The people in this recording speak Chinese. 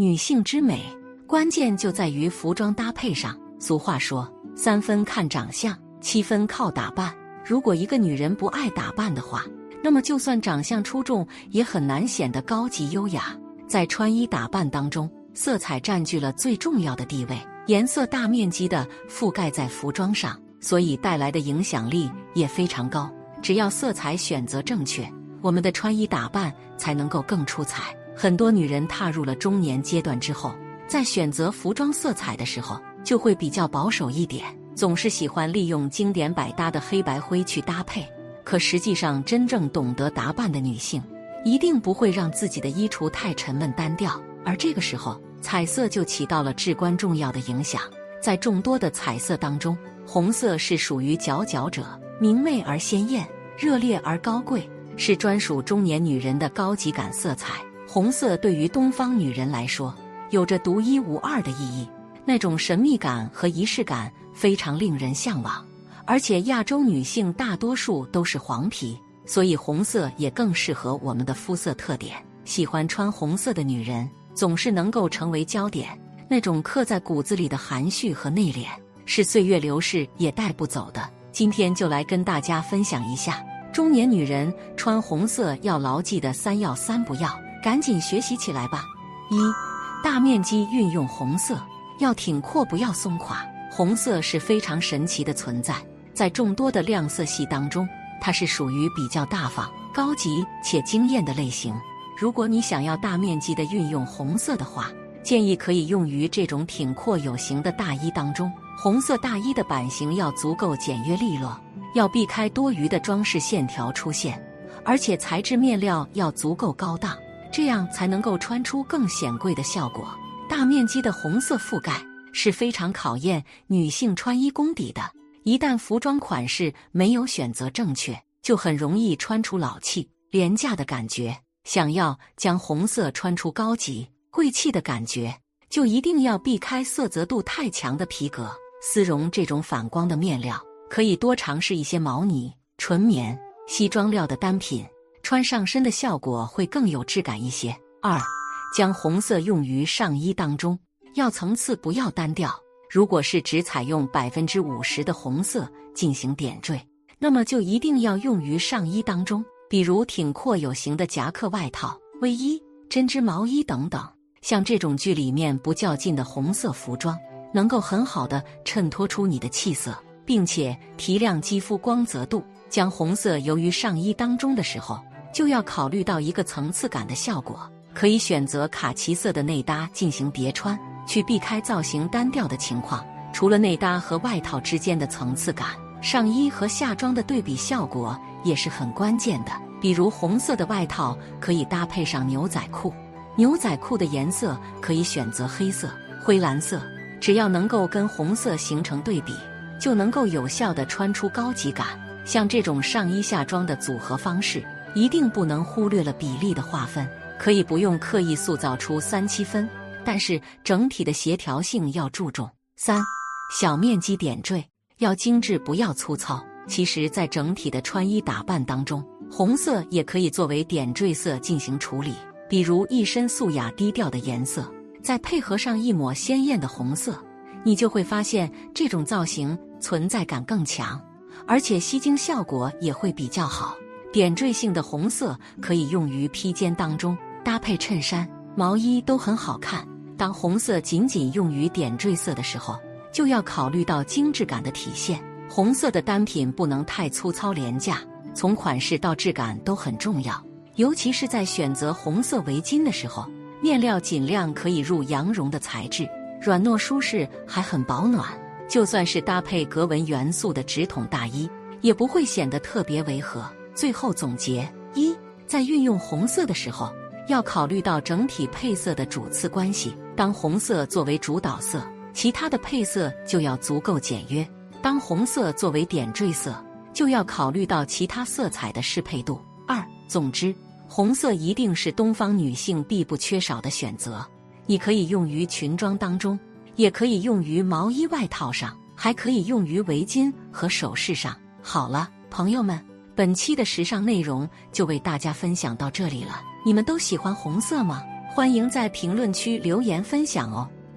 女性之美，关键就在于服装搭配上。俗话说，三分看长相，七分靠打扮。如果一个女人不爱打扮的话，那么就算长相出众，也很难显得高级优雅。在穿衣打扮当中，色彩占据了最重要的地位，颜色大面积的覆盖在服装上，所以带来的影响力也非常高。只要色彩选择正确，我们的穿衣打扮才能够更出彩。很多女人踏入了中年阶段之后，在选择服装色彩的时候，就会比较保守一点，总是喜欢利用经典百搭的黑白灰去搭配。可实际上，真正懂得打扮的女性，一定不会让自己的衣橱太沉闷单调。而这个时候，彩色就起到了至关重要的影响。在众多的彩色当中，红色是属于佼佼者，明媚而鲜艳，热烈而高贵，是专属中年女人的高级感色彩。红色对于东方女人来说，有着独一无二的意义，那种神秘感和仪式感非常令人向往。而且亚洲女性大多数都是黄皮，所以红色也更适合我们的肤色特点。喜欢穿红色的女人总是能够成为焦点，那种刻在骨子里的含蓄和内敛是岁月流逝也带不走的。今天就来跟大家分享一下中年女人穿红色要牢记的三要三不要，赶紧学习起来吧！一大面积运用红色，要挺阔不要松垮。红色是非常神奇的存在。在众多的亮色系当中，它是属于比较大方、高级且惊艳的类型。如果你想要大面积的运用红色的话，建议可以用于这种挺阔有型的大衣当中。红色大衣的版型要足够简约利落，要避开多余的装饰线条出现，而且材质面料要足够高档，这样才能够穿出更显贵的效果。大面积的红色覆盖是非常考验女性穿衣功底的。一旦服装款式没有选择正确，就很容易穿出老气、廉价的感觉。想要将红色穿出高级、贵气的感觉，就一定要避开色泽度太强的皮革、丝绒这种反光的面料，可以多尝试一些毛呢、纯棉、西装料的单品，穿上身的效果会更有质感一些。二，将红色用于上衣当中，要层次，不要单调。如果是只采用百分之五十的红色进行点缀，那么就一定要用于上衣当中，比如挺阔有型的夹克外套、卫衣、针织毛衣等等。像这种剧里面不较劲的红色服装，能够很好的衬托出你的气色，并且提亮肌肤光泽度。将红色由于上衣当中的时候，就要考虑到一个层次感的效果，可以选择卡其色的内搭进行叠穿。去避开造型单调的情况，除了内搭和外套之间的层次感，上衣和下装的对比效果也是很关键的。比如红色的外套可以搭配上牛仔裤，牛仔裤的颜色可以选择黑色、灰蓝色，只要能够跟红色形成对比，就能够有效的穿出高级感。像这种上衣下装的组合方式，一定不能忽略了比例的划分，可以不用刻意塑造出三七分。但是整体的协调性要注重。三，小面积点缀要精致，不要粗糙。其实，在整体的穿衣打扮当中，红色也可以作为点缀色进行处理。比如一身素雅低调的颜色，再配合上一抹鲜艳的红色，你就会发现这种造型存在感更强，而且吸睛效果也会比较好。点缀性的红色可以用于披肩当中，搭配衬衫、毛衣都很好看。当红色仅仅用于点缀色的时候，就要考虑到精致感的体现。红色的单品不能太粗糙廉价，从款式到质感都很重要。尤其是在选择红色围巾的时候，面料尽量可以入羊绒的材质，软糯舒适，还很保暖。就算是搭配格纹元素的直筒大衣，也不会显得特别违和。最后总结：一，在运用红色的时候，要考虑到整体配色的主次关系。当红色作为主导色，其他的配色就要足够简约；当红色作为点缀色，就要考虑到其他色彩的适配度。二，总之，红色一定是东方女性必不缺少的选择。你可以用于裙装当中，也可以用于毛衣外套上，还可以用于围巾和首饰上。好了，朋友们，本期的时尚内容就为大家分享到这里了。你们都喜欢红色吗？欢迎在评论区留言分享哦。